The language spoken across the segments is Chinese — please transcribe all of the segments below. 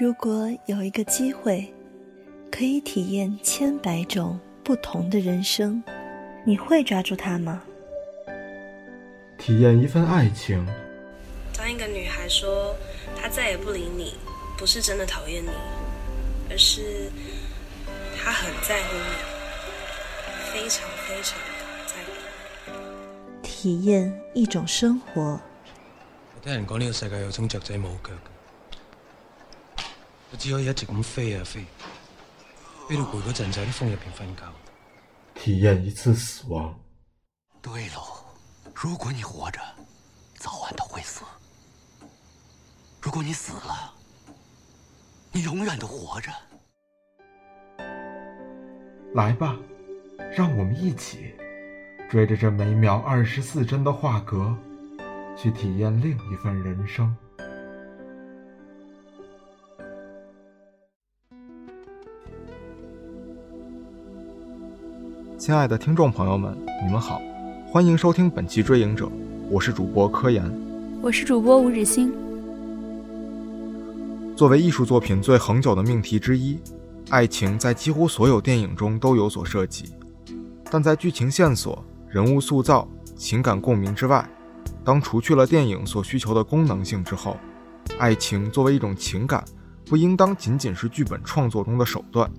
如果有一个机会，可以体验千百种不同的人生，你会抓住它吗？体验一份爱情。当一个女孩说她再也不理你，不是真的讨厌你，而是她很在乎你，非常非常在乎。体验一种生活。我听人讲呢个世界有种雀仔冇脚。我只可以一直咁飞啊飞，飞到攰嗰阵就喺啲风入边瞓觉。体验一次死亡。对喽，如果你活着，早晚都会死；如果你死了，你永远都活着。来吧，让我们一起追着这每秒二十四帧的画格，去体验另一份人生。亲爱的听众朋友们，你们好，欢迎收听本期《追影者》，我是主播柯岩，我是主播吴日新。作为艺术作品最恒久的命题之一，爱情在几乎所有电影中都有所涉及，但在剧情线索、人物塑造、情感共鸣之外，当除去了电影所需求的功能性之后，爱情作为一种情感，不应当仅仅是剧本创作中的手段。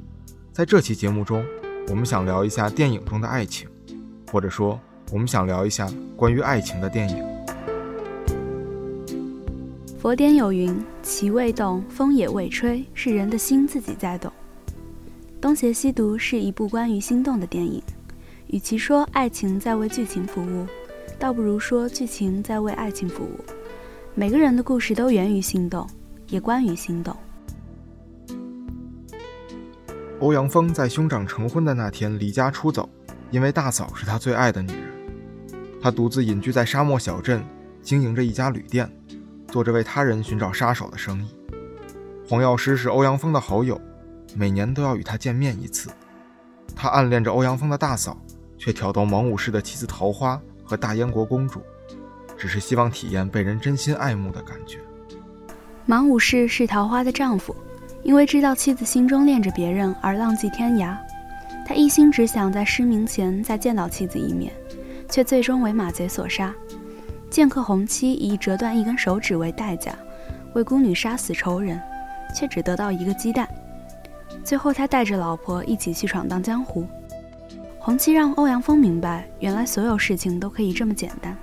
在这期节目中。我们想聊一下电影中的爱情，或者说，我们想聊一下关于爱情的电影。佛典有云：“其未动，风也未吹，是人的心自己在动。”《东邪西毒》是一部关于心动的电影。与其说爱情在为剧情服务，倒不如说剧情在为爱情服务。每个人的故事都源于心动，也关于心动。欧阳锋在兄长成婚的那天离家出走，因为大嫂是他最爱的女人。他独自隐居在沙漠小镇，经营着一家旅店，做着为他人寻找杀手的生意。黄药师是欧阳锋的好友，每年都要与他见面一次。他暗恋着欧阳锋的大嫂，却挑逗芒武士的妻子桃花和大燕国公主，只是希望体验被人真心爱慕的感觉。芒武士是桃花的丈夫。因为知道妻子心中恋着别人而浪迹天涯，他一心只想在失明前再见到妻子一面，却最终为马贼所杀。剑客红七以折断一根手指为代价，为孤女杀死仇人，却只得到一个鸡蛋。最后，他带着老婆一起去闯荡江湖。红七让欧阳锋明白，原来所有事情都可以这么简单。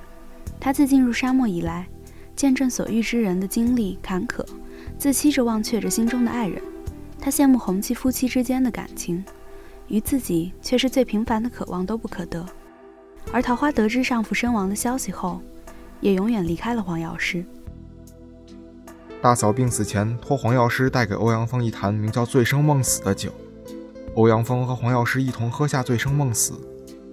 他自进入沙漠以来，见证所遇之人的经历坎坷。自欺着忘却着心中的爱人，他羡慕红七夫妻之间的感情，于自己却是最平凡的渴望都不可得。而桃花得知丈夫身亡的消息后，也永远离开了黄药师。大嫂病死前托黄药师带给欧阳锋一坛名叫“醉生梦死”的酒，欧阳锋和黄药师一同喝下“醉生梦死”，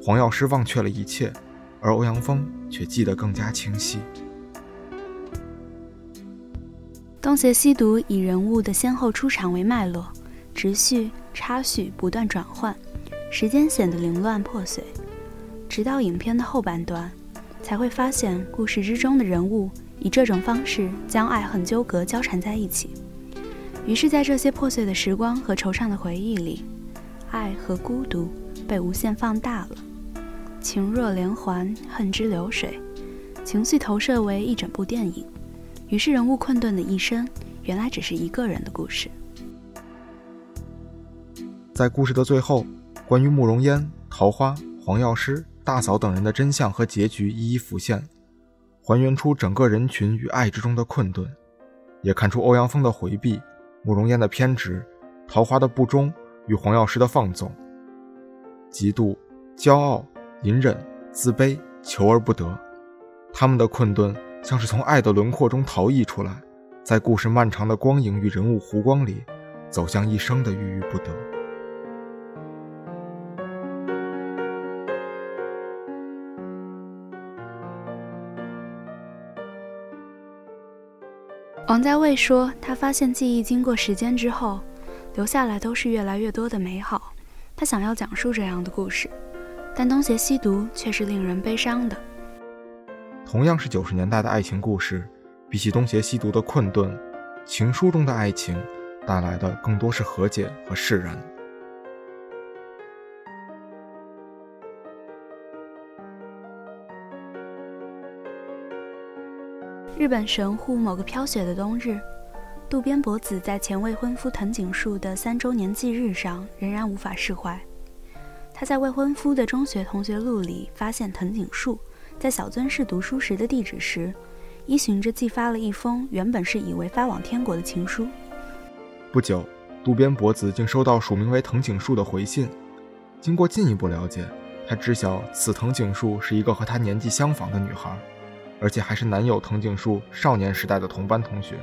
黄药师忘却了一切，而欧阳锋却记得更加清晰。东邪西毒以人物的先后出场为脉络，直叙、插叙不断转换，时间显得凌乱破碎。直到影片的后半段，才会发现故事之中的人物以这种方式将爱恨纠葛交缠在一起。于是，在这些破碎的时光和惆怅的回忆里，爱和孤独被无限放大了。情若连环，恨之流水，情绪投射为一整部电影。于是，人物困顿的一生，原来只是一个人的故事。在故事的最后，关于慕容嫣、桃花、黄药师、大嫂等人的真相和结局一一浮现，还原出整个人群与爱之中的困顿，也看出欧阳锋的回避、慕容嫣的偏执、桃花的不忠与黄药师的放纵、嫉妒、骄傲、隐忍、自卑、求而不得，他们的困顿。像是从爱的轮廓中逃逸出来，在故事漫长的光影与人物弧光里，走向一生的郁郁不得。王家卫说，他发现记忆经过时间之后，留下来都是越来越多的美好。他想要讲述这样的故事，但《东邪西毒》却是令人悲伤的。同样是九十年代的爱情故事，比起《东邪西毒》的困顿，《情书》中的爱情带来的更多是和解和释然。日本神户某个飘雪的冬日，渡边博子在前未婚夫藤井树的三周年忌日上仍然无法释怀。他在未婚夫的中学同学录里发现藤井树在小樽市读书时的地址时，依循着寄发了一封原本是以为发往天国的情书。不久，渡边博子竟收到署名为藤井树的回信。经过进一步了解，他知晓此藤井树是一个和他年纪相仿的女孩。而且还是男友藤井树少年时代的同班同学，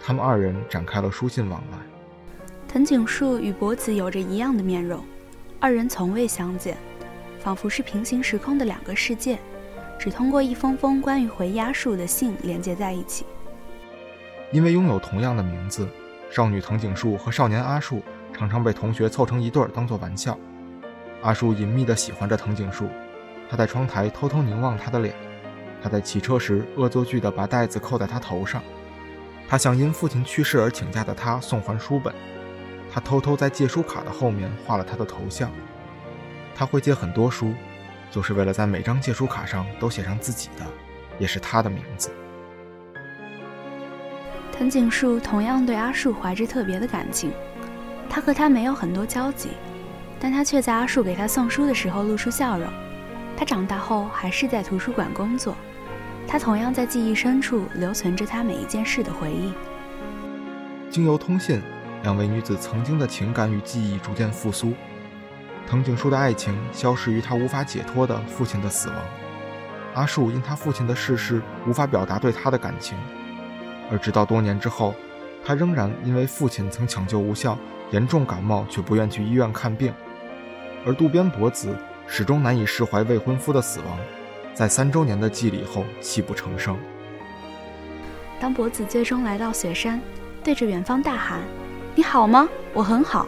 他们二人展开了书信往来。藤井树与博子有着一样的面容，二人从未相见，仿佛是平行时空的两个世界，只通过一封封关于回阿树的信连接在一起。因为拥有同样的名字，少女藤井树和少年阿树常常被同学凑成一对儿当做玩笑。阿树隐秘地喜欢着藤井树，他在窗台偷偷凝望她的脸。他在骑车时恶作剧地把袋子扣在他头上，他向因父亲去世而请假的他送还书本，他偷偷在借书卡的后面画了他的头像。他会借很多书，就是为了在每张借书卡上都写上自己的，也是他的名字。藤井树同样对阿树怀着特别的感情，他和他没有很多交集，但他却在阿树给他送书的时候露出笑容。他长大后还是在图书馆工作。他同样在记忆深处留存着他每一件事的回忆。经由通信，两位女子曾经的情感与记忆逐渐复苏。藤井树的爱情消失于他无法解脱的父亲的死亡，阿树因他父亲的逝世无法表达对他的感情，而直到多年之后，他仍然因为父亲曾抢救无效，严重感冒却不愿去医院看病，而渡边博子始终难以释怀未婚夫的死亡。在三周年的祭礼后，泣不成声。当博子最终来到雪山，对着远方大喊：“你好吗？我很好。”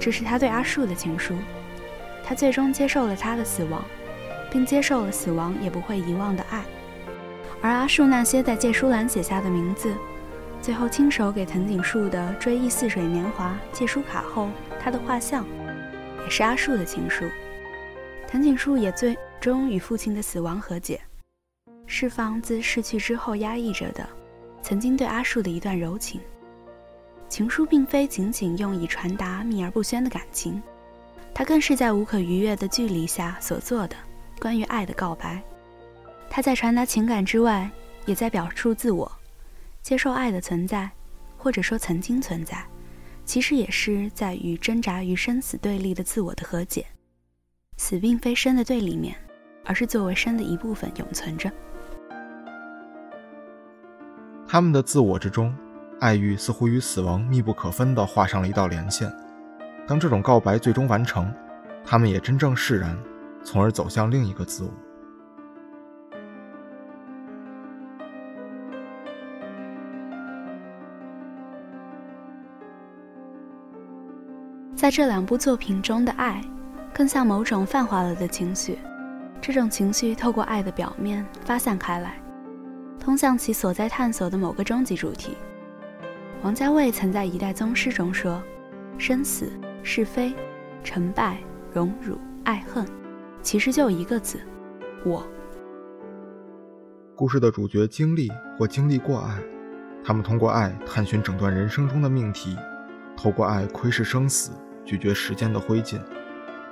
这是他对阿树的情书。他最终接受了他的死亡，并接受了死亡也不会遗忘的爱。而阿树那些在借书栏写下的名字，最后亲手给藤井树的《追忆似水年华》借书卡后，他的画像，也是阿树的情书。藤井树也最。终与父亲的死亡和解，释放自逝去之后压抑着的曾经对阿树的一段柔情。情书并非仅仅用以传达秘而不宣的感情，他更是在无可逾越的距离下所做的关于爱的告白。他在传达情感之外，也在表述自我，接受爱的存在，或者说曾经存在，其实也是在与挣扎于生死对立的自我的和解。死并非生的对立面。而是作为生的一部分永存着。他们的自我之中，爱欲似乎与死亡密不可分地画上了一道连线。当这种告白最终完成，他们也真正释然，从而走向另一个自我。在这两部作品中的爱，更像某种泛化了的情绪。这种情绪透过爱的表面发散开来，通向其所在探索的某个终极主题。王家卫曾在《一代宗师》中说：“生死、是非、成败、荣辱、爱恨，其实就一个字——我。”故事的主角经历或经历过爱，他们通过爱探寻整段人生中的命题，透过爱窥视生死，咀嚼时间的灰烬。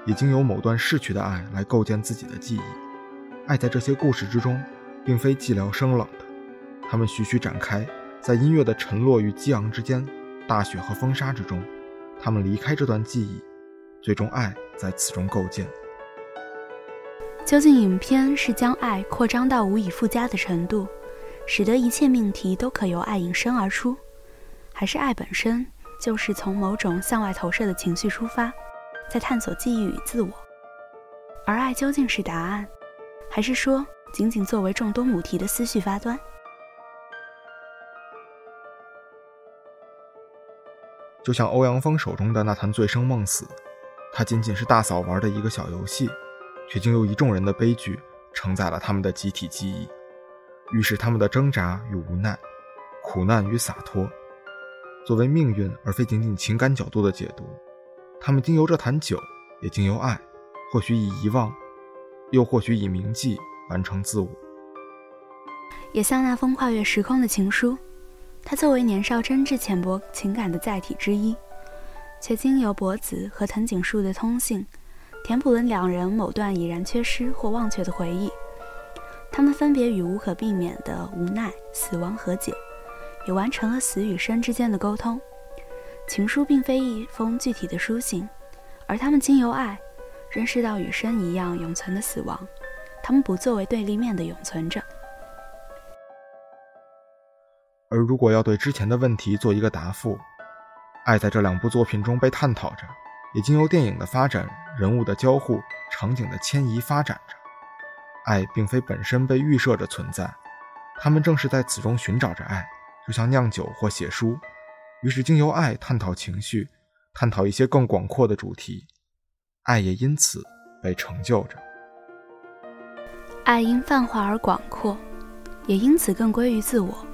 已经有某段逝去的爱来构建自己的记忆，爱在这些故事之中，并非寂寥生冷的，他们徐徐展开，在音乐的沉落与激昂之间，大雪和风沙之中，他们离开这段记忆，最终爱在此中构建。究竟影片是将爱扩张到无以复加的程度，使得一切命题都可由爱引申而出，还是爱本身就是从某种向外投射的情绪出发？在探索记忆与自我，而爱究竟是答案，还是说仅仅作为众多母题的思绪发端？就像欧阳锋手中的那坛醉生梦死，它仅仅是大嫂玩的一个小游戏，却经由一众人的悲剧承载了他们的集体记忆，预示他们的挣扎与无奈，苦难与洒脱。作为命运而非仅仅情感角度的解读。他们经由这坛酒，也经由爱，或许以遗忘，又或许以铭记完成自我。也像那封跨越时空的情书，它作为年少真挚浅薄情感的载体之一，却经由博子和藤井树的通信，填补了两人某段已然缺失或忘却的回忆。他们分别与无可避免的无奈、死亡和解，也完成了死与生之间的沟通。情书并非一封具体的书信，而他们经由爱，认识到与生一样永存的死亡。他们不作为对立面的永存着。而如果要对之前的问题做一个答复，爱在这两部作品中被探讨着，也经由电影的发展、人物的交互、场景的迁移发展着。爱并非本身被预设着存在，他们正是在此中寻找着爱，就像酿酒或写书。于是，经由爱探讨情绪，探讨一些更广阔的主题，爱也因此被成就着。爱因泛化而广阔，也因此更归于自我，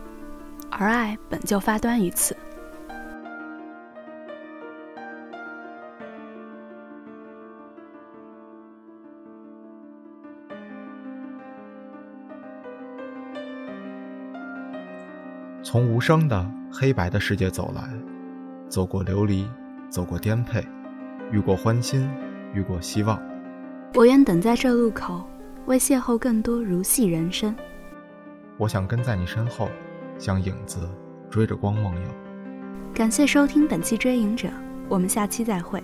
而爱本就发端于此。从无声的黑白的世界走来，走过流离，走过颠沛，遇过欢欣，遇过希望。我愿等在这路口，为邂逅更多如戏人生。我想跟在你身后，像影子追着光梦游。感谢收听本期《追影者》，我们下期再会。